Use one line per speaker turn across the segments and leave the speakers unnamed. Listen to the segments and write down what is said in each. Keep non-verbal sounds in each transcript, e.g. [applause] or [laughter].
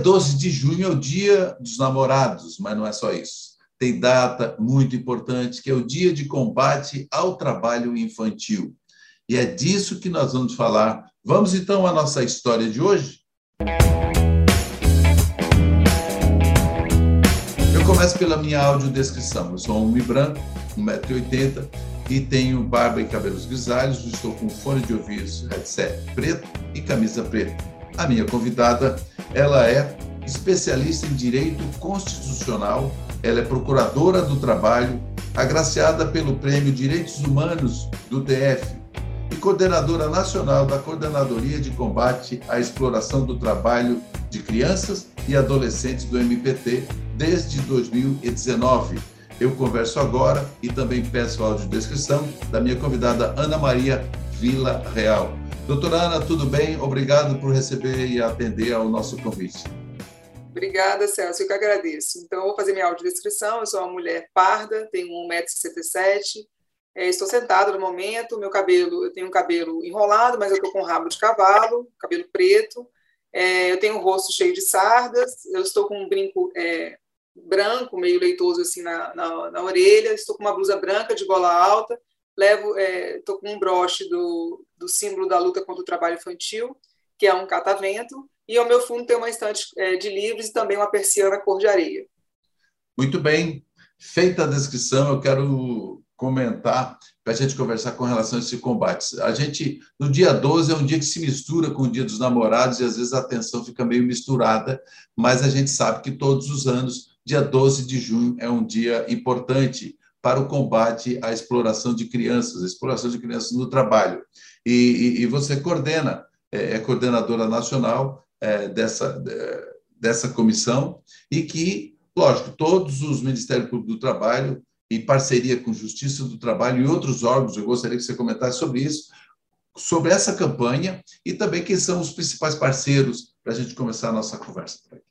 12 de junho é o Dia dos Namorados, mas não é só isso. Tem data muito importante, que é o Dia de Combate ao Trabalho Infantil. E é disso que nós vamos falar. Vamos então à nossa história de hoje? Eu começo pela minha audiodescrição. Eu sou um homem branco, 1,80m, e tenho barba e cabelos grisalhos. Estou com fone de ouvido, headset preto e camisa preta. A minha convidada, ela é especialista em direito constitucional, ela é procuradora do trabalho, agraciada pelo Prêmio Direitos Humanos do DF e coordenadora nacional da Coordenadoria de Combate à Exploração do Trabalho de Crianças e Adolescentes do MPT desde 2019. Eu converso agora e também peço a audiodescrição da minha convidada Ana Maria Vila Real. Doutora Ana, tudo bem? Obrigado por receber e atender ao nosso convite.
Obrigada, Celso, eu que agradeço. Então, vou fazer minha audiodescrição. Eu sou uma mulher parda, tenho 1,67m, é, estou sentada no momento, meu cabelo, eu tenho um cabelo enrolado, mas eu estou com rabo de cavalo, cabelo preto, é, eu tenho um rosto cheio de sardas, eu estou com um brinco é, branco, meio leitoso assim na, na, na, orelha, estou com uma blusa branca de gola alta, levo, estou é, com um broche do, do símbolo da luta contra o trabalho infantil, que é um catavento, e ao meu fundo tem uma estante é, de livros e também uma persiana cor de areia.
Muito bem. Feita a descrição, eu quero comentar para a gente conversar com relação a esse combate. A gente, no dia 12, é um dia que se mistura com o dia dos namorados e às vezes a atenção fica meio misturada, mas a gente sabe que todos os anos, dia 12 de junho, é um dia importante para o combate à exploração de crianças, exploração de crianças no trabalho. E, e, e você coordena, é, é coordenadora nacional é, dessa, dessa comissão e que, lógico, todos os Ministérios Públicos do Trabalho, em parceria com Justiça do Trabalho e outros órgãos, eu gostaria que você comentasse sobre isso, sobre essa campanha e também quem são os principais parceiros para a gente começar a nossa conversa por aqui.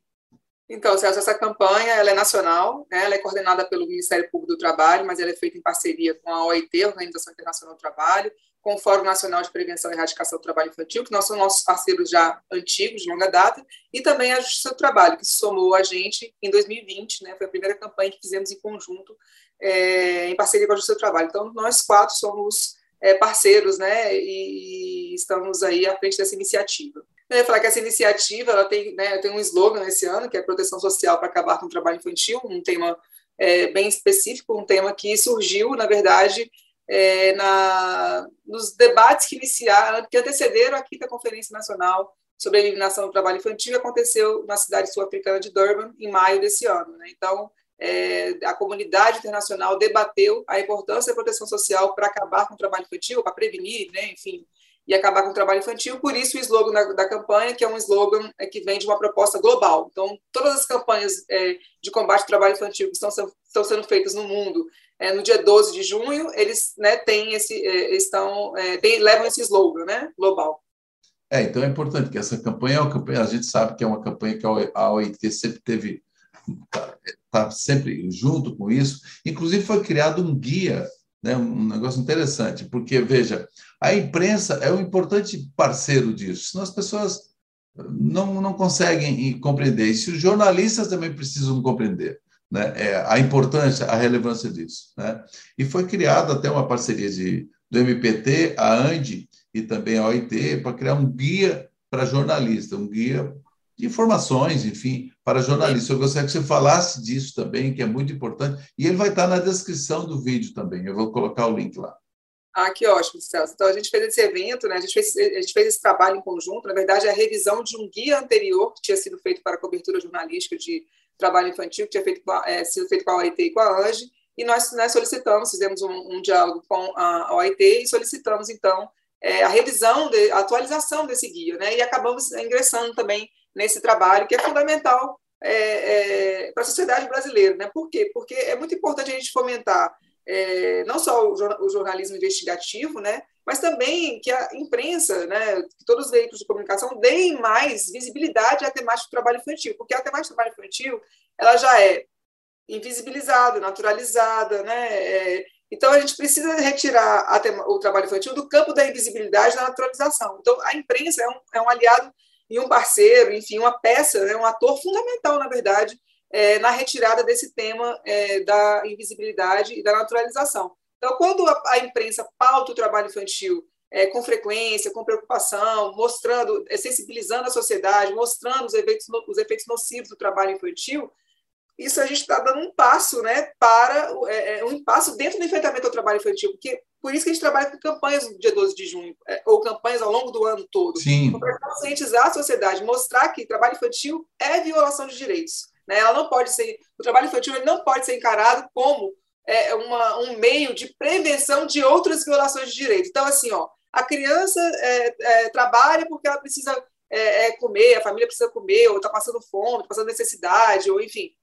Então, Celso, essa campanha ela é nacional, né? ela é coordenada pelo Ministério Público do Trabalho, mas ela é feita em parceria com a OIT, Organização Internacional do Trabalho, com o Fórum Nacional de Prevenção e Erradicação do Trabalho Infantil, que nós somos nossos parceiros já antigos, de longa data, e também a Justiça do Trabalho, que somou a gente em 2020, né, foi a primeira campanha que fizemos em conjunto, é, em parceria com a Justiça do Trabalho. Então, nós quatro somos é, parceiros, né, e estamos aí à frente dessa iniciativa. Falar que essa iniciativa ela tem, né, tem um slogan esse ano, que é proteção social para acabar com o trabalho infantil, um tema é, bem específico, um tema que surgiu, na verdade, é, na, nos debates que iniciaram, que antecederam a quinta Conferência Nacional sobre a Eliminação do Trabalho Infantil, aconteceu na cidade sul-africana de Durban, em maio desse ano. Né? Então, é, a comunidade internacional debateu a importância da proteção social para acabar com o trabalho infantil, para prevenir, né, enfim, e acabar com o trabalho infantil. Por isso, o slogan da, da campanha, que é um slogan é, que vem de uma proposta global. Então, todas as campanhas é, de combate ao trabalho infantil que estão, estão sendo feitas no mundo é, no dia 12 de junho, eles né, têm esse, é, estão, é, tem, levam esse slogan né, global.
É, então é importante que essa campanha, é uma campanha, a gente sabe que é uma campanha que a OIT sempre teve, está tá sempre junto com isso. Inclusive foi criado um guia, né, um negócio interessante, porque, veja, a imprensa é um importante parceiro disso, senão as pessoas não, não conseguem compreender. E se os jornalistas também precisam compreender né, é, a importância, a relevância disso. Né? E foi criada até uma parceria de, do MPT, a ANDI e também a OIT para criar um guia para jornalista, um guia de informações, enfim, para jornalistas. Eu gostaria que você falasse disso também, que é muito importante, e ele vai estar na descrição do vídeo também, eu vou colocar o link lá.
Ah, que ótimo, Celso. Então, a gente fez esse evento, né? a, gente fez, a gente fez esse trabalho em conjunto, na verdade, é a revisão de um guia anterior que tinha sido feito para a cobertura jornalística de trabalho infantil que tinha feito é, sido feito com a OIT e com a ANGE, e nós, nós solicitamos, fizemos um, um, diálogo com a OIT e solicitamos, então, é, a revisão, de, a atualização desse guia, né? e acabamos ingressando também nesse trabalho, que é fundamental é, é, para a sociedade brasileira. Né? Por quê? Porque é muito importante a gente fomentar é, não só o, jornalismo investigativo, né, mas também que a imprensa, né, que todos os veículos de comunicação deem mais visibilidade à temática do trabalho infantil, porque a temática do trabalho infantil ela já é invisibilizada, naturalizada, né, é, então a gente precisa retirar o trabalho infantil do campo da invisibilidade da naturalização. Então a imprensa é um, é um aliado e um parceiro, enfim, uma peça, né, um ator fundamental, na verdade, é, na retirada desse tema é, da invisibilidade e da naturalização. Então, quando a, a imprensa pauta o trabalho infantil é, com frequência, com preocupação, mostrando, é, sensibilizando a sociedade, mostrando os efeitos, os efeitos nocivos do trabalho infantil, isso a gente está dando um passo né, para é, é, um passo dentro do enfrentamento ao trabalho infantil, porque por isso que a gente trabalha com campanhas no dia 12 de junho, é, ou campanhas ao longo do ano todo, para conscientizar a sociedade, mostrar que trabalho infantil é violação de direitos. Né? Ela não pode ser, o trabalho infantil ele não pode ser encarado como é, uma, um meio de prevenção de outras violações de direitos. Então, assim, ó, a criança é, é, trabalha porque ela precisa é, é, comer, a família precisa comer, ou está passando fome, está passando necessidade, ou enfim.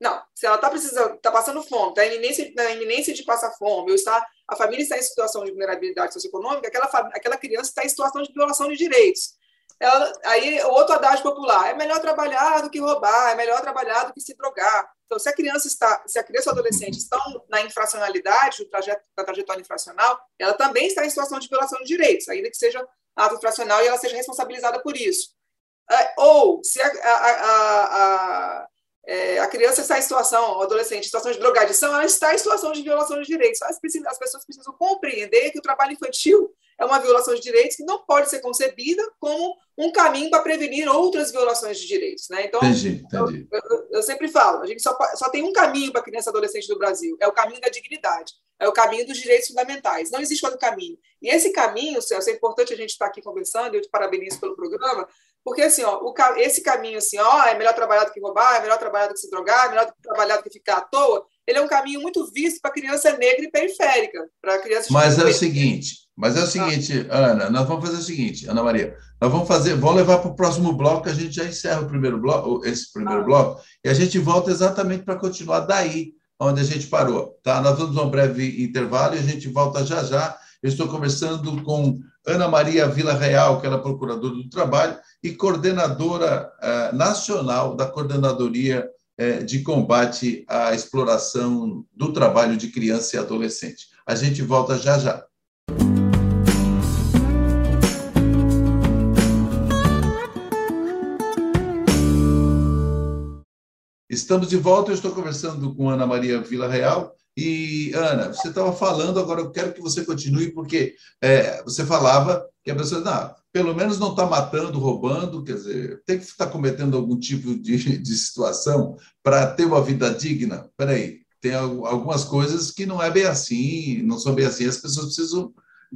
Não, se ela está precisando, está passando fome, está iminência, na iminência de passar fome, ou está, a família está em situação de vulnerabilidade socioeconômica, aquela, aquela criança está em situação de violação de direitos. Ela, aí, outro adágio popular, é melhor trabalhar do que roubar, é melhor trabalhar do que se drogar. Então, se a criança está, se a criança ou adolescente estão na infracionalidade, trajeto, da trajetória infracional, ela também está em situação de violação de direitos, ainda que seja ato infracional e ela seja responsabilizada por isso. É, ou, se a, a, a, é, a criança está em situação, o adolescente em situação de drogadição, ela está em situação de violação de direitos. As, as pessoas precisam compreender que o trabalho infantil é uma violação de direitos que não pode ser concebida como um caminho para prevenir outras violações de direitos. Né? Então, entendi, entendi. Eu, eu, eu, sempre falo, a gente só, só tem um caminho para a criança e adolescente do Brasil, é o caminho da dignidade, é o caminho dos direitos fundamentais. Não existe outro caminho. E esse caminho, Celso, é importante a gente estar aqui conversando, eu te parabenizo pelo programa, porque assim, ó, o, esse caminho assim, ó, é melhor trabalhar do que roubar, é melhor trabalhar do que se drogar, é melhor trabalhar do que ficar à toa, ele é um caminho muito visto para criança negra e periférica, para criança
Mas é o seguinte, mas é o seguinte, ah. Ana, nós vamos fazer o seguinte, Ana Maria, nós vamos fazer, vamos levar para o próximo bloco, a gente já encerra o primeiro bloco, esse primeiro ah. bloco, e a gente volta exatamente para continuar daí, onde a gente parou, tá? Nós vamos a um breve intervalo e a gente volta já já. Eu estou conversando com Ana Maria Vila Real, que ela é procuradora do trabalho e coordenadora eh, nacional da Coordenadoria eh, de Combate à Exploração do Trabalho de Criança e Adolescente. A gente volta já já. Estamos de volta, eu estou conversando com Ana Maria Vila Real. E, Ana, você estava falando, agora eu quero que você continue, porque é, você falava que a pessoa, não, pelo menos não está matando, roubando, quer dizer, tem que estar cometendo algum tipo de, de situação para ter uma vida digna. Peraí, tem algumas coisas que não é bem assim, não são bem assim, as pessoas precisam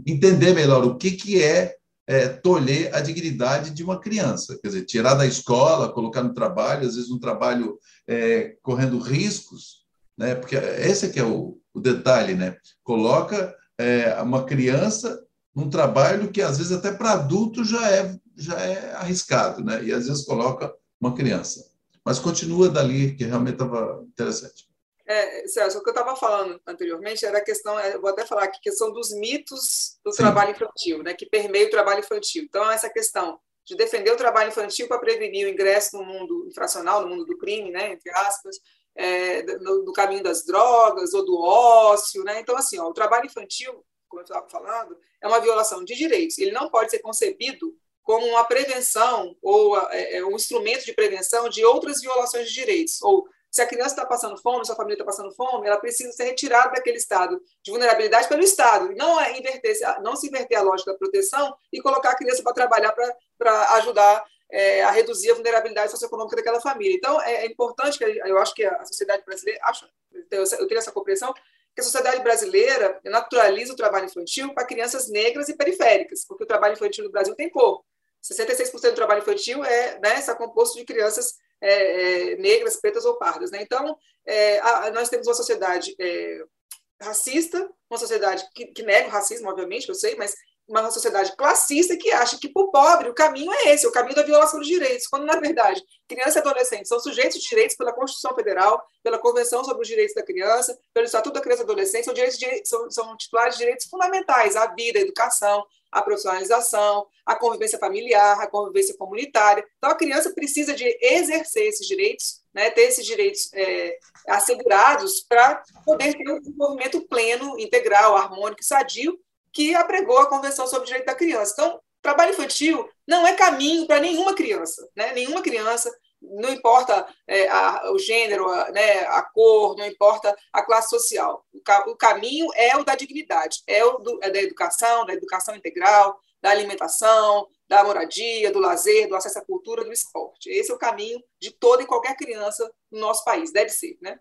entender melhor o que, que é é, tolher a dignidade de uma criança, quer dizer, tirar da escola, colocar no trabalho, às vezes um trabalho é, correndo riscos, né? Porque esse é que é o, o detalhe, né? Coloca é, uma criança num trabalho que às vezes até para adulto já é já é arriscado, né? E às vezes coloca uma criança. Mas continua dali, que realmente estava interessante.
É, Celso, o que eu estava falando anteriormente era a questão, eu vou até falar aqui, questão dos mitos do Sim. trabalho infantil, né, que permeia o trabalho infantil. Então, essa questão de defender o trabalho infantil para prevenir o ingresso no mundo infracional, no mundo do crime, né, entre aspas, é, no, no, caminho das drogas ou do ócio. Né? Então, assim, ó, o trabalho infantil, como eu estava falando, é uma violação de direitos. Ele não pode ser concebido como uma prevenção ou é, é um instrumento de prevenção de outras violações de direitos, ou se a criança está passando fome, se a família está passando fome, ela precisa ser retirada daquele estado de vulnerabilidade pelo Estado. Não é inverter, não se inverter a lógica da proteção e colocar a criança para trabalhar para ajudar é, a reduzir a vulnerabilidade socioeconômica daquela família. Então, é, é importante que eu acho que a sociedade brasileira, acho, eu tenho essa compreensão, que a sociedade brasileira naturaliza o trabalho infantil para crianças negras e periféricas, porque o trabalho infantil no Brasil tem cor. 66% do trabalho infantil é, né, está composto de crianças é, é, negras, pretas ou pardas. Né? Então, é, a, nós temos uma sociedade é, racista, uma sociedade que, que, nega o racismo, obviamente, eu sei, mas uma sociedade classista que acha que para o pobre o caminho é esse, o caminho da violação dos direitos, quando, na verdade, crianças e adolescentes são sujeitos de direitos pela Constituição Federal, pela Convenção sobre os Direitos da Criança, pelo Estatuto da Criança e Adolescente, são, direitos são, são titulares de direitos fundamentais à vida, à educação, à profissionalização, à convivência familiar, à convivência comunitária. Então, a criança precisa de exercer esses direitos, né, ter esses direitos é, assegurados para poder ter um desenvolvimento pleno, integral, harmônico e sadio, que apregou a Convenção sobre o Direito da Criança. Então, Trabalho infantil não é caminho para nenhuma criança, né? Nenhuma criança, não importa é, a, o gênero, a, né, a cor, não importa a classe social. O, ca, o caminho é o da dignidade, é o do, é da educação, da educação integral, da alimentação, da moradia, do lazer, do acesso à cultura, do esporte. Esse é o caminho de toda e qualquer criança no nosso país, deve ser, né?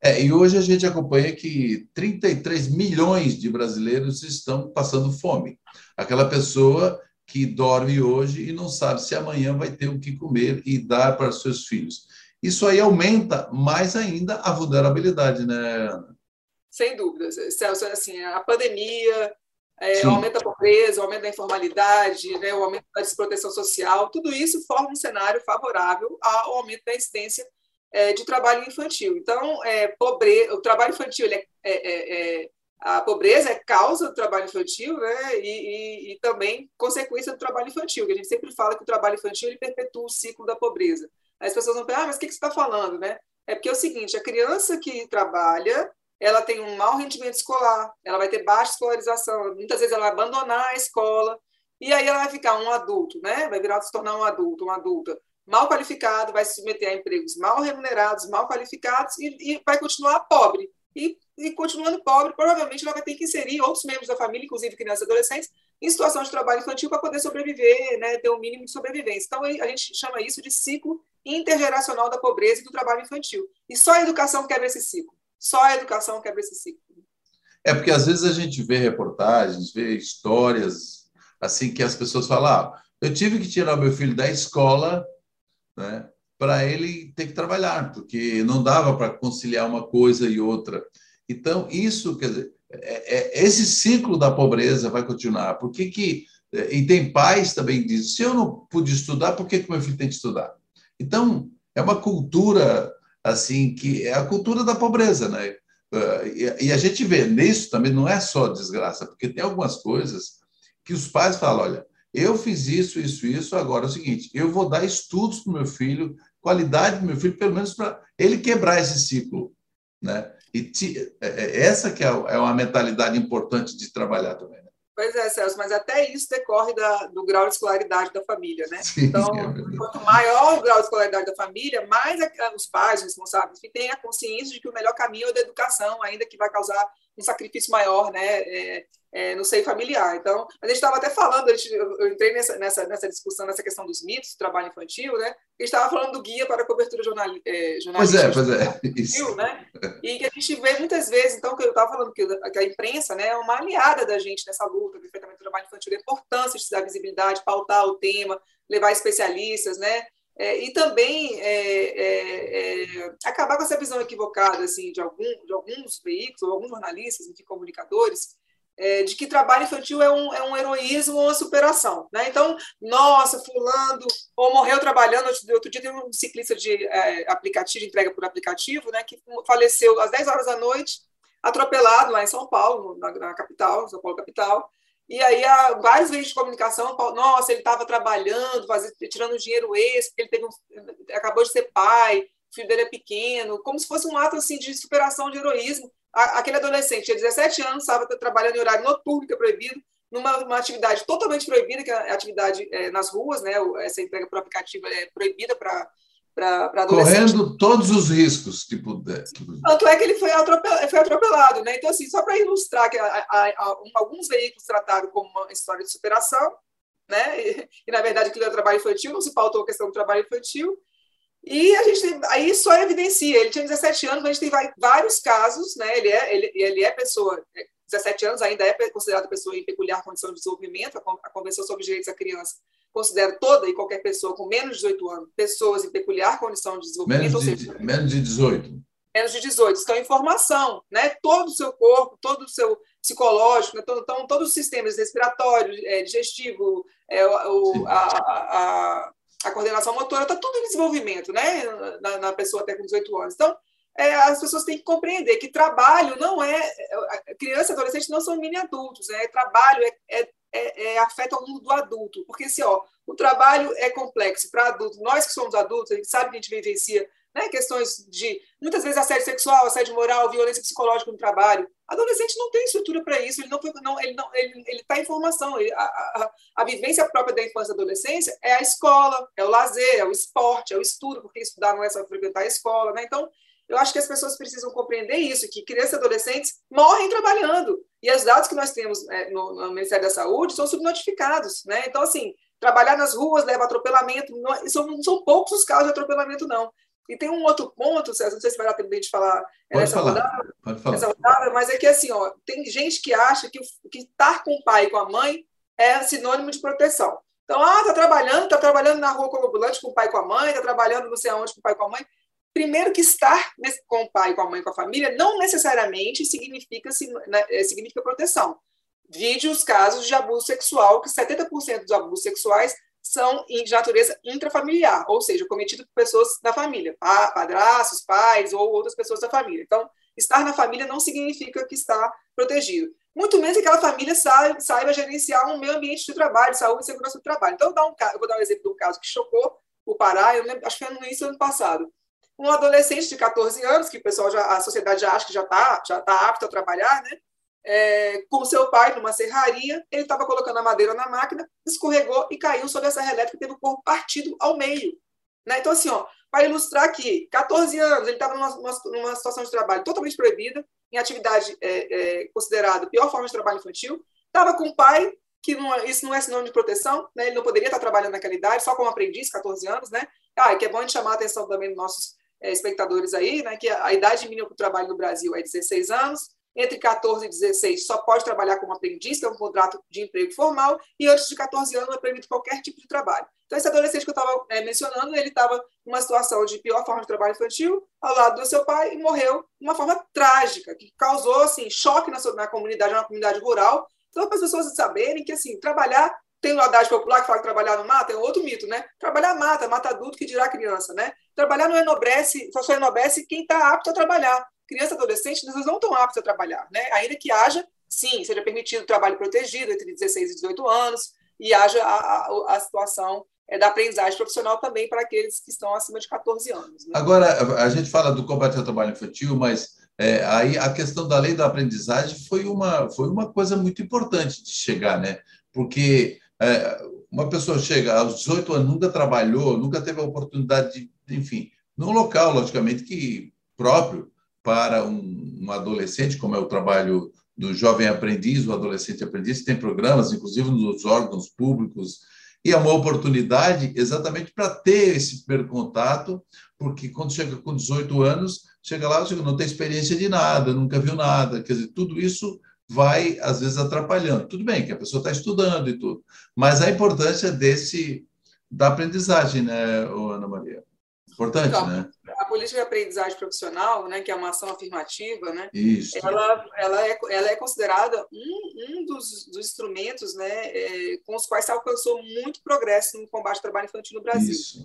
É, e hoje a gente acompanha que 33 milhões de brasileiros estão passando fome. Aquela pessoa que dorme hoje e não sabe se amanhã vai ter o que comer e dar para seus filhos. Isso aí aumenta mais ainda a vulnerabilidade, né, Ana?
Sem dúvidas. Celso, assim, a pandemia, é, o aumento da pobreza, o aumento da informalidade, né, o aumento da desproteção social, tudo isso forma um cenário favorável ao aumento da existência é, de trabalho infantil. Então, é, pobre... o trabalho infantil ele é, é, é, é a pobreza é causa do trabalho infantil né? E, e, e, também consequência do trabalho infantil, que a gente sempre fala que o trabalho infantil ele perpetua o ciclo da pobreza. As pessoas vão pensar, ah, mas o que, que você está falando? Né? É porque é o seguinte, a criança que trabalha, ela tem um mau rendimento escolar, ela vai ter baixa escolarização, muitas vezes ela vai abandonar a escola, e aí ela vai ficar um adulto, né? vai virar se tornar um adulto, uma adulta, mal qualificado, vai se submeter a empregos mal remunerados, mal qualificados, e, e vai continuar pobre. E e continuando pobre, provavelmente ela vai ter que inserir outros membros da família, inclusive crianças e adolescentes, em situação de trabalho infantil para poder sobreviver, né, ter um mínimo de sobrevivência. Então, a gente chama isso de ciclo intergeracional da pobreza e do trabalho infantil. E só a educação quebra esse ciclo. Só a educação quebra esse ciclo.
É porque às vezes a gente vê reportagens, vê histórias assim que as pessoas falam: ah, eu tive que tirar meu filho da escola, né, para ele ter que trabalhar, porque não dava para conciliar uma coisa e outra. Então, isso, quer dizer, é, é, esse ciclo da pobreza vai continuar. Por que que, é, e tem pais também que dizem, se eu não pude estudar, por que, que meu filho tem que estudar? Então, é uma cultura, assim, que é a cultura da pobreza, né? É, e a gente vê nisso também, não é só desgraça, porque tem algumas coisas que os pais falam, olha, eu fiz isso, isso, isso, agora é o seguinte, eu vou dar estudos para o meu filho, qualidade para meu filho, pelo menos para ele quebrar esse ciclo, né? E te, é, é, essa que é, é uma mentalidade importante de trabalhar também. Né?
Pois é, Celso, mas até isso decorre da, do grau de escolaridade da família, né? Sim, [laughs] então, é quanto maior o grau de escolaridade da família, mais os pais responsáveis têm a consciência de que o melhor caminho é o da educação, ainda que vai causar um sacrifício maior, né? É, é, no seio familiar. Então, a gente estava até falando, eu entrei nessa, nessa, nessa discussão, nessa questão dos mitos do trabalho infantil, né? A gente estava falando do guia para a cobertura jornal, é, jornalística.
Pois é, pois
é. [laughs] Né? E que a gente vê muitas vezes, então, que eu estava falando que, que, a imprensa né, é uma aliada da gente nessa luta do enfrentamento do trabalho infantil, a importância de dar visibilidade, pautar o tema, levar especialistas, né? É, e também é, é, é, acabar com essa visão equivocada assim, de, algum, de alguns veículos, ou alguns jornalistas, enfim, comunicadores, é, de que trabalho infantil é um, é um heroísmo ou uma superação. Né? Então, nossa, fulano ou morreu trabalhando. Outro dia tem um ciclista de é, aplicativo, de entrega por aplicativo, né, que faleceu às 10 horas da noite, atropelado lá em São Paulo, na, na capital, São Paulo capital. E aí, vários veículos de comunicação, nossa, ele estava trabalhando, fazendo, tirando dinheiro extra, ele teve um, acabou de ser pai, o filho dele é pequeno, como se fosse um ato assim, de superação, de heroísmo aquele adolescente tinha 17 anos, estava trabalhando em horário noturno, que é proibido, numa atividade totalmente proibida, que é a atividade é, nas ruas, né? Essa entrega por aplicativo é proibida para para.
Correndo todos os riscos, tipo.
Tanto é que ele foi atropelado, foi atropelado né? Então, assim, só para ilustrar que a, a, a, alguns veículos trataram como uma história de superação, né? E, e na verdade, aquilo era trabalho infantil, não se pautou a questão do trabalho infantil. E a gente tem, aí só evidencia, ele tinha 17 anos, mas a gente tem vários casos, né? Ele é, ele, ele é pessoa, 17 é, anos ainda é considerado pessoa em peculiar condição de desenvolvimento, a Convenção sobre os Direitos da Criança considera toda e qualquer pessoa com menos de 18 anos pessoas em peculiar condição de desenvolvimento.
Menos de, seja, menos de 18.
Menos de 18. Então, informação, né? Todo o seu corpo, todo o seu psicológico, né? então, então todos os sistemas respiratório, é, digestivo, é, o, a, a, a coordenação motora, está tudo em desenvolvimento, né? Na, na, pessoa até com 18 anos. Então, é, as pessoas têm que compreender que trabalho não é. Criança e adolescente não são mini adultos, né? Trabalho é, é, é, afeta o mundo do adulto. Porque, assim, ó, o trabalho é complexo para adultos. Nós que somos adultos, a gente sabe que a gente vivencia né? questões de, muitas vezes, assédio sexual, assédio moral, violência psicológica no trabalho. Adolescente não tem estrutura para isso, ele não não, ele não, ele está em formação. Ele, a, a, a, vivência própria da infância e adolescência é a escola, é o lazer, é o esporte, é o estudo, porque estudar não é só frequentar a escola, né? Então, eu acho que as pessoas precisam compreender isso, que crianças e adolescentes morrem trabalhando. E os dados que nós temos é, no, no, Ministério da Saúde são subnotificados. Né? Então, assim, trabalhar nas ruas leva atropelamento. Não, são, não são poucos os casos de atropelamento, não. E tem um outro ponto, César, não sei se vai dar tempo de falar
Pode nessa falar. rodada, Pode falar.
rodada, mas é que assim, ó, tem gente que acha que, que estar com o pai e com a mãe é sinônimo de proteção. Então, ah, tá trabalhando, tá trabalhando na rua como ambulante com o pai e com a mãe, tá trabalhando não sei aonde com o pai e com a mãe. Primeiro que estar com o pai, com a mãe, com a família, não necessariamente significa, né, é, significa proteção. Vide os casos de abuso sexual, que 70% dos abusos sexuais são de natureza intrafamiliar, ou seja, cometido por pessoas da família, padrastos, pais ou outras pessoas da família. Então, estar na família não significa que está protegido. Muito menos que aquela família saiba, saiba gerenciar um meio ambiente de trabalho, saúde e segurança do trabalho. Então, eu um, eu vou dar um exemplo de um caso que chocou o Pará, eu lembro, acho que foi no início do ano passado um adolescente de 14 anos, que o pessoal já, a sociedade já acha que já está já tá apto a trabalhar, né? É, com seu pai numa serraria, ele estava colocando a madeira na máquina, escorregou e caiu sobre a serra elétrica teve o corpo partido ao meio. Né? Então, assim, para ilustrar aqui, 14 anos, ele estava numa, numa, situação de trabalho totalmente proibida, em atividade é, é, considerada pior forma de trabalho infantil, estava com o pai, que não, isso não é sinônimo de proteção, né? ele não poderia estar trabalhando naquela idade, só como aprendiz, 14 anos, né? Ah, que é bom a gente chamar a atenção também dos nossos é, espectadores aí, né, que a idade mínima para o trabalho no Brasil é 16 anos, entre 14 e 16 só pode trabalhar como aprendiz, que é um contrato de emprego formal, e antes de 14 anos é permite qualquer tipo de trabalho. Então, esse adolescente que eu estava é, mencionando, ele estava numa situação de pior forma de trabalho infantil, ao lado do seu pai, e morreu de uma forma trágica, que causou assim, choque na, na comunidade, na comunidade rural. Então, para as pessoas saberem que assim, trabalhar tem o adagio popular que fala que trabalhar não mata, é outro mito, né? Trabalhar mata, mata adulto que dirá criança, né? Trabalhar não enobrece, só enobrece quem está apto a trabalhar. Criança adolescente, eles não estão aptos a trabalhar, né? Ainda que haja, sim, seja permitido trabalho protegido entre 16 e 18 anos e haja a, a, a situação é, da aprendizagem profissional também para aqueles que estão acima de 14 anos. Né?
Agora, a gente fala do combate ao trabalho infantil, mas é, aí a questão da lei da aprendizagem foi uma, foi uma coisa muito importante de chegar, né? Porque é, uma pessoa chega aos 18 anos, nunca trabalhou, nunca teve a oportunidade de, enfim, num local, logicamente, que próprio para um, um adolescente, como é o trabalho do jovem aprendiz, o adolescente aprendiz, tem programas, inclusive nos órgãos públicos, e é uma oportunidade exatamente para ter esse primeiro contato, porque quando chega com 18 anos, chega lá, não tem experiência de nada, nunca viu nada, quer dizer, tudo isso vai, às vezes, atrapalhando. Tudo bem que a pessoa está estudando e tudo, mas a importância desse da aprendizagem, né, Ana Maria? Importante, então, né?
A política de aprendizagem profissional, né, que é uma ação afirmativa, né,
Isso.
Ela, ela, é, ela é considerada um, um dos, dos instrumentos né, é, com os quais se alcançou muito progresso no combate ao trabalho infantil no Brasil.
Isso.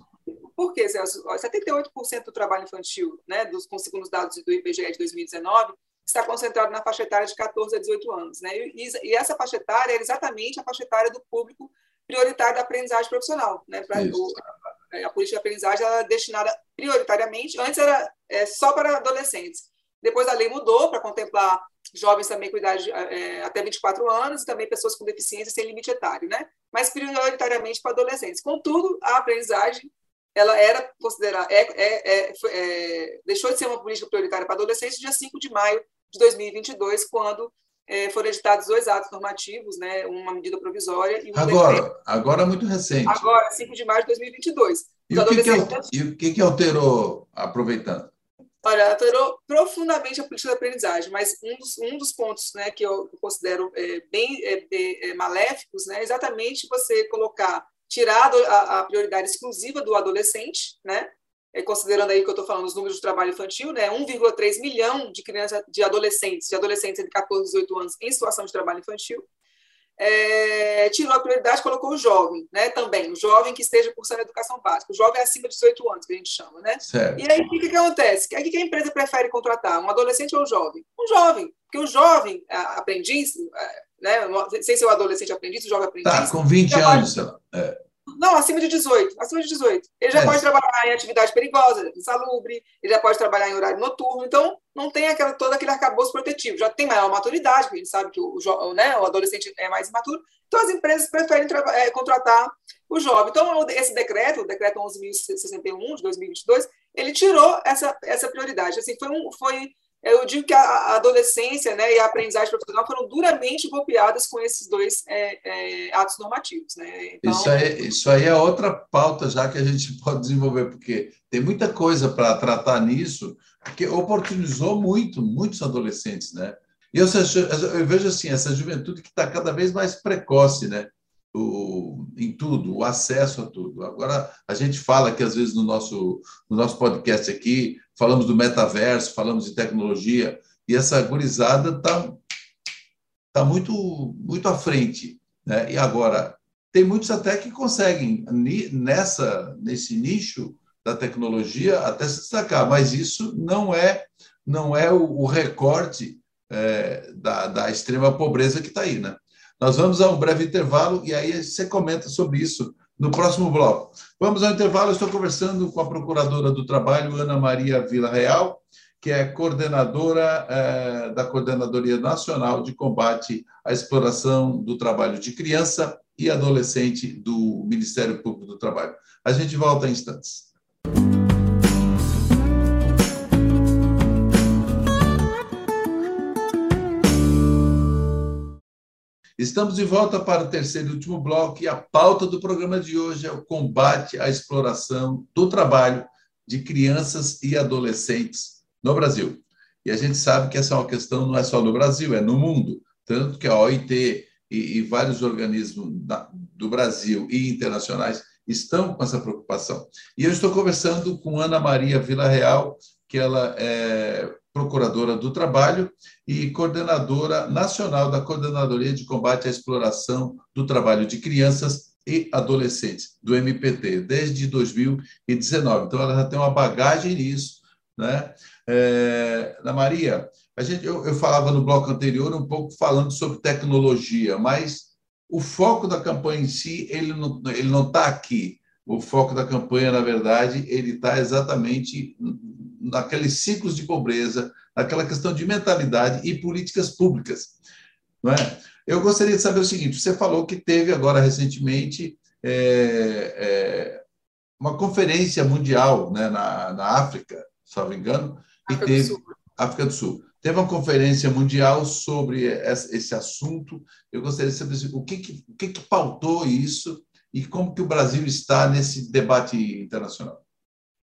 Por quê, Celso? 78% do trabalho infantil, né, dos, com segundo os dados do IBGE de 2019, está concentrado na faixa etária de 14 a 18 anos. Né? E, e, essa faixa etária é exatamente a faixa etária do público prioritário da aprendizagem profissional. Né? Pra, o, a, a, política de aprendizagem é destinada prioritariamente, antes era é, só para adolescentes. Depois a lei mudou para contemplar jovens também com idade é, até 24 anos e também pessoas com deficiência sem limite etário, né? mas prioritariamente para adolescentes. Contudo, a aprendizagem ela era considerada, é, é, é, é, deixou de ser uma política prioritária para adolescentes dia 5 de maio de 2022, quando é, foram editados dois atos normativos, né, uma medida provisória e um
Agora, decreto. agora muito recente.
Agora, 5 de maio de 2022.
E o, que, que, e o que, que alterou, aproveitando?
Olha, alterou profundamente a política da aprendizagem, mas um dos, um dos pontos né, que eu considero é, bem é, é, maléficos né, é exatamente você colocar, tirar a, a prioridade exclusiva do adolescente, né, é, considerando aí que eu estou falando os números de trabalho infantil, né, 1,3 milhão de crianças, de adolescentes, de adolescentes entre 14 e 18 anos em situação de trabalho infantil, é, tirou a prioridade colocou o jovem, né, também, o jovem que esteja cursando educação básica, o jovem acima de 18 anos, que a gente chama, né?
Certo.
E aí, o que, que acontece? O que a empresa prefere contratar, um adolescente ou um jovem? Um jovem, porque o jovem aprendiz, né, sem ser o adolescente aprendiz, o jovem aprendiz...
Tá, com 20 anos, sei lá. É
Não, acima de 18. Acima de 18. Ele já é. pode trabalhar em atividade perigosa, insalubre, ele já pode trabalhar em horário noturno, então não tem aquela, todo aquele arcabouço protetivo. Já tem maior maturidade, porque a gente sabe que o, o, né, o adolescente é mais imaturo, então as empresas preferem é, contratar o jovem. Então, esse decreto, o decreto 11.061 de 2022, ele tirou essa, essa prioridade. Assim, foi, um, foi eu digo que a adolescência né, e a aprendizagem profissional foram duramente golpeadas com esses dois é, é, atos normativos. Né?
Então... Isso, aí, isso aí é outra pauta já que a gente [laughs] pode desenvolver, porque tem muita coisa para tratar nisso, porque oportunizou muito, muitos adolescentes. Né? E eu, eu vejo assim, essa juventude que está cada vez mais precoce, né? O, em tudo, o acesso a tudo. Agora, a gente fala que, às vezes, no nosso, no nosso podcast aqui, falamos do metaverso, falamos de tecnologia, e essa gurizada está tá muito, muito à frente. Né? E agora, tem muitos até que conseguem, nessa, nesse nicho da tecnologia, até se destacar, mas isso não é, não é o, o recorte é, da, da extrema pobreza que está aí. Né? Nós vamos a um breve intervalo e aí você comenta sobre isso no próximo bloco. Vamos ao intervalo. Estou conversando com a Procuradora do Trabalho, Ana Maria Vila Real, que é coordenadora é, da Coordenadoria Nacional de Combate à Exploração do Trabalho de Criança e Adolescente do Ministério Público do Trabalho. A gente volta em instantes. Estamos de volta para o terceiro e último bloco e a pauta do programa de hoje é o combate à exploração do trabalho de crianças e adolescentes no Brasil. E a gente sabe que essa é uma questão não é só no Brasil, é no mundo. Tanto que a OIT e, e vários organismos da, do Brasil e internacionais estão com essa preocupação. E eu estou conversando com Ana Maria Vila Real, que ela é procuradora do trabalho e coordenadora nacional da Coordenadoria de Combate à Exploração do Trabalho de Crianças e Adolescentes, do MPT, desde 2019. Então, ela já tem uma bagagem nisso. Né? É, Ana Maria, a gente, eu, eu falava no bloco anterior um pouco falando sobre tecnologia, mas o foco da campanha em si, ele não está ele não tá aqui. O foco da campanha, na verdade, ele está exatamente naqueles ciclos de pobreza, naquela questão de mentalidade e políticas públicas. Não é? Eu gostaria de saber o seguinte: você falou que teve agora recentemente é, é, uma conferência mundial né, na, na África, se não me engano, e África teve do África do Sul. Teve uma conferência mundial sobre esse assunto. Eu gostaria de saber o que, que, o que, que pautou isso e como que o Brasil está nesse debate internacional.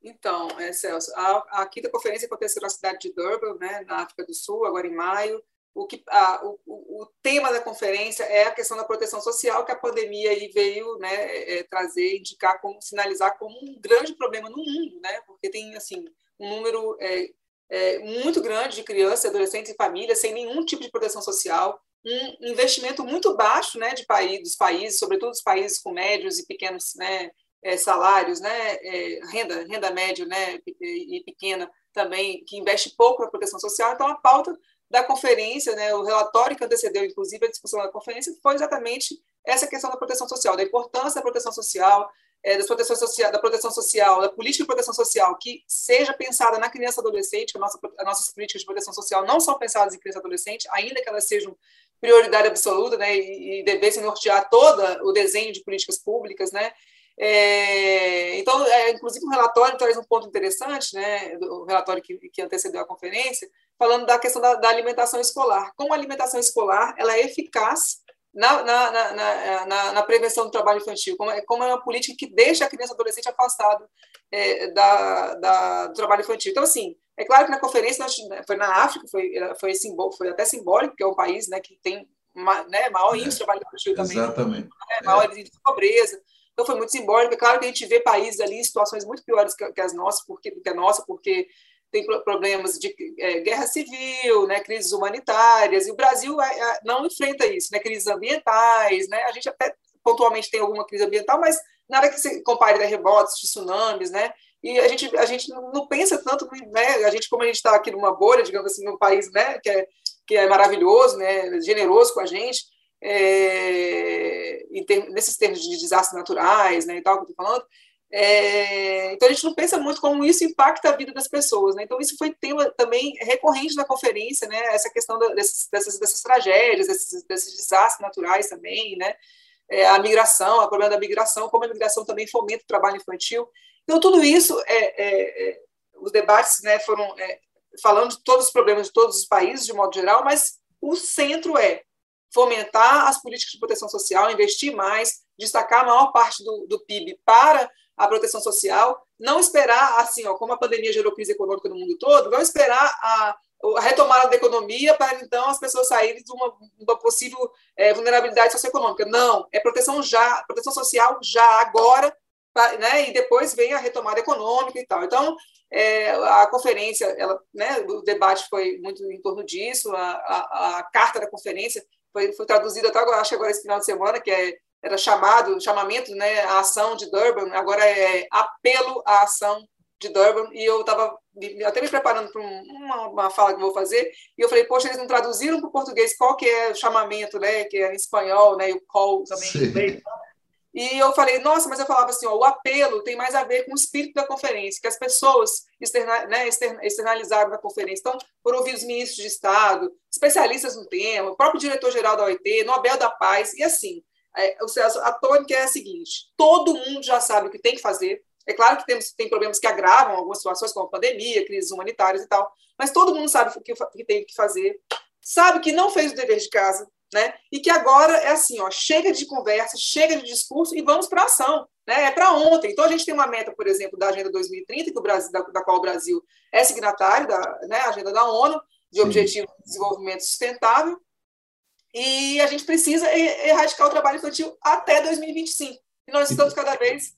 Então, é, Celso, a, a quinta conferência aconteceu na cidade de Durban, né, na África do Sul, agora em maio. O, que, a, o, o, tema da conferência é a questão da proteção social que a pandemia aí veio né, é, é, trazer, indicar, como, sinalizar como um grande problema no mundo, né, porque tem assim um número é, é, muito grande de crianças, adolescentes e famílias sem nenhum tipo de proteção social, um investimento muito baixo né, de país, dos países, sobretudo os países com médios e pequenos né, é, salários, né, é, renda, renda média né, e pequena também, que investe pouco na proteção social. Então, a pauta da conferência, né, o relatório que antecedeu, inclusive, a discussão da conferência, foi exatamente essa questão da proteção social, da importância da proteção social, é, da, proteção social da proteção social, da política de proteção social, que seja pensada na criança adolescente, a nossa, as nossas políticas de proteção social não são pensadas em criança adolescente, ainda que elas sejam prioridade absoluta, né, e, e devessem nortear todo o desenho de políticas públicas, né, é, então, é, inclusive, o um relatório traz um ponto interessante, né, o relatório que, que antecedeu a conferência, falando da questão da, da, alimentação escolar. Como a alimentação escolar ela é eficaz na, na, na, na, na prevenção do trabalho infantil, como é, como é uma política que deixa a criança e adolescente afastado é, da, da, do trabalho infantil. Então, assim, é claro que na conferência, né, foi na África, foi, foi, simbó, foi até simbólico, porque é um país né, que tem né, maior índice de trabalho infantil também.
Exatamente.
Né, maior índice de pobreza. Então foi muito simbólico. É claro que a gente vê países ali em situações muito piores que, que as nossas, porque que a nossa, porque tem problemas de é, guerra civil, né, crises humanitárias, e o Brasil é, é, não enfrenta isso, né, crises ambientais, né, a gente até pontualmente tem alguma crise ambiental, mas nada que se compare a terremotos, tsunamis, né, e a gente, a gente não pensa tanto, né, a gente, como a gente está aqui numa bolha, digamos assim, num país, né, que é, que é maravilhoso, né, generoso com a gente, nesses termos de desastres naturais, né, e tal, que eu estou falando, é, então a gente não pensa muito como isso impacta a vida das pessoas, né? Então isso foi tema também recorrente na conferência, né? Essa questão da, desses, dessas, dessas tragédias, desses, desses, desastres naturais também, né? É, a migração, o problema da migração, como a migração também fomenta o trabalho infantil. Então tudo isso, é, é, é os debates, né? Foram é, falando de todos os problemas de todos os países de modo geral, mas o centro é fomentar as políticas de proteção social, investir mais, destacar a maior parte do, do PIB para a proteção social, não esperar, assim, ó, como a pandemia gerou crise econômica no mundo todo, não esperar a, a retomada da economia para então as pessoas saírem de uma, uma possível é, vulnerabilidade socioeconômica. Não, é proteção já, proteção social já, agora, pra, né, e depois vem a retomada econômica e tal. Então, é, a conferência, ela, né, o debate foi muito em torno disso, a, a, a carta da conferência foi, foi traduzida até agora, acho que agora esse final de semana, que é era chamado, chamamento, né, a ação de Durban, agora é apelo à ação de Durban, e eu estava até me preparando para uma, uma, fala que vou fazer, e eu falei, poxa, eles não traduziram para o português qual que é o chamamento, né, que é em espanhol, né, e o call também em inglês. E eu falei, nossa, mas eu falava assim, ó, o apelo tem mais a ver com o espírito da conferência, que as pessoas externa, né, externalizaram na conferência. Então, por ouvir os ministros de Estado, especialistas no tema, o próprio diretor-geral da OIT, Nobel da Paz, e assim, é, a tônica é a seguinte: todo mundo já sabe o que tem que fazer. É claro que temos, tem problemas que agravam algumas situações, como pandemia, crises humanitárias e tal, mas todo mundo sabe o que, que tem que fazer, sabe que não fez o dever de casa, né? E que agora é assim, ó, chega de conversa, chega de discurso e vamos para ação, né? É para ontem. Então a gente tem uma meta, por exemplo, da Agenda 2030, que o Brasil, da, da qual o Brasil é signatário da né, Agenda da ONU de Objetivo de Desenvolvimento Sustentável, e a gente precisa erradicar o trabalho infantil até 2025. E nós estamos cada vez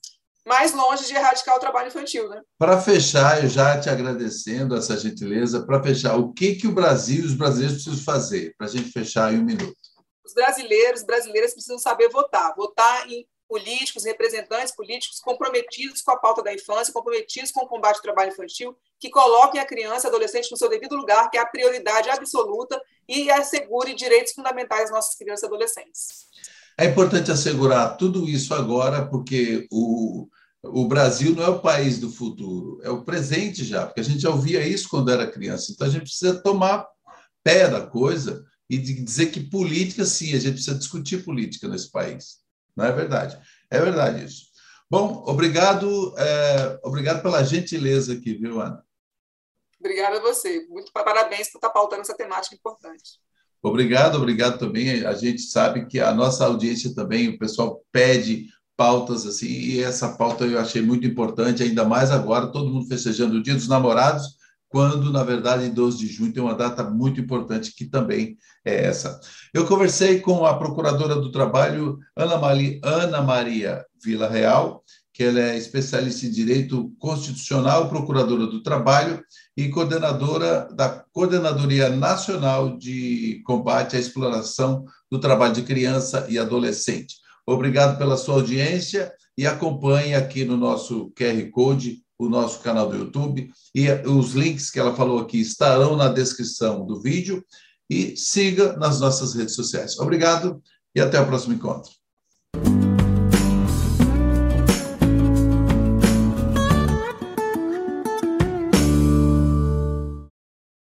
mais longe de erradicar o trabalho infantil. Né?
Para fechar, eu já te agradecendo essa gentileza, para fechar, o que, que o Brasil e os brasileiros precisam fazer? Para a gente fechar em um minuto.
Os brasileiros brasileiras precisam saber votar. Votar em políticos, representantes políticos comprometidos com a pauta da infância, comprometidos com o combate ao trabalho infantil, que coloquem a criança e adolescente no seu devido lugar, que é a prioridade absoluta, e assegure direitos fundamentais às nossas crianças e adolescentes.
É importante assegurar tudo isso agora, porque o, o Brasil não é o país do futuro, é o presente já, porque a gente já ouvia isso quando era criança. Então a gente precisa tomar pé da coisa e dizer que política, sim, a gente precisa discutir política nesse país. Não é verdade? É verdade isso. Bom, obrigado, é, obrigado pela gentileza aqui, viu, Ana?
Obrigada a você. Muito parabéns por estar pautando essa temática importante.
Obrigado, obrigado também. A gente sabe que a nossa audiência também, o pessoal pede pautas assim, e essa pauta eu achei muito importante, ainda mais agora, todo mundo festejando o Dia dos Namorados, quando, na verdade, em 12 de junho tem uma data muito importante que também é essa. Eu conversei com a Procuradora do Trabalho, Ana, Mali, Ana Maria Vila Real, que ela é especialista em Direito Constitucional, Procuradora do Trabalho e coordenadora da Coordenadoria Nacional de Combate à Exploração do Trabalho de Criança e Adolescente. Obrigado pela sua audiência e acompanhe aqui no nosso QR Code o nosso canal do YouTube e os links que ela falou aqui estarão na descrição do vídeo e siga nas nossas redes sociais. Obrigado e até o próximo encontro.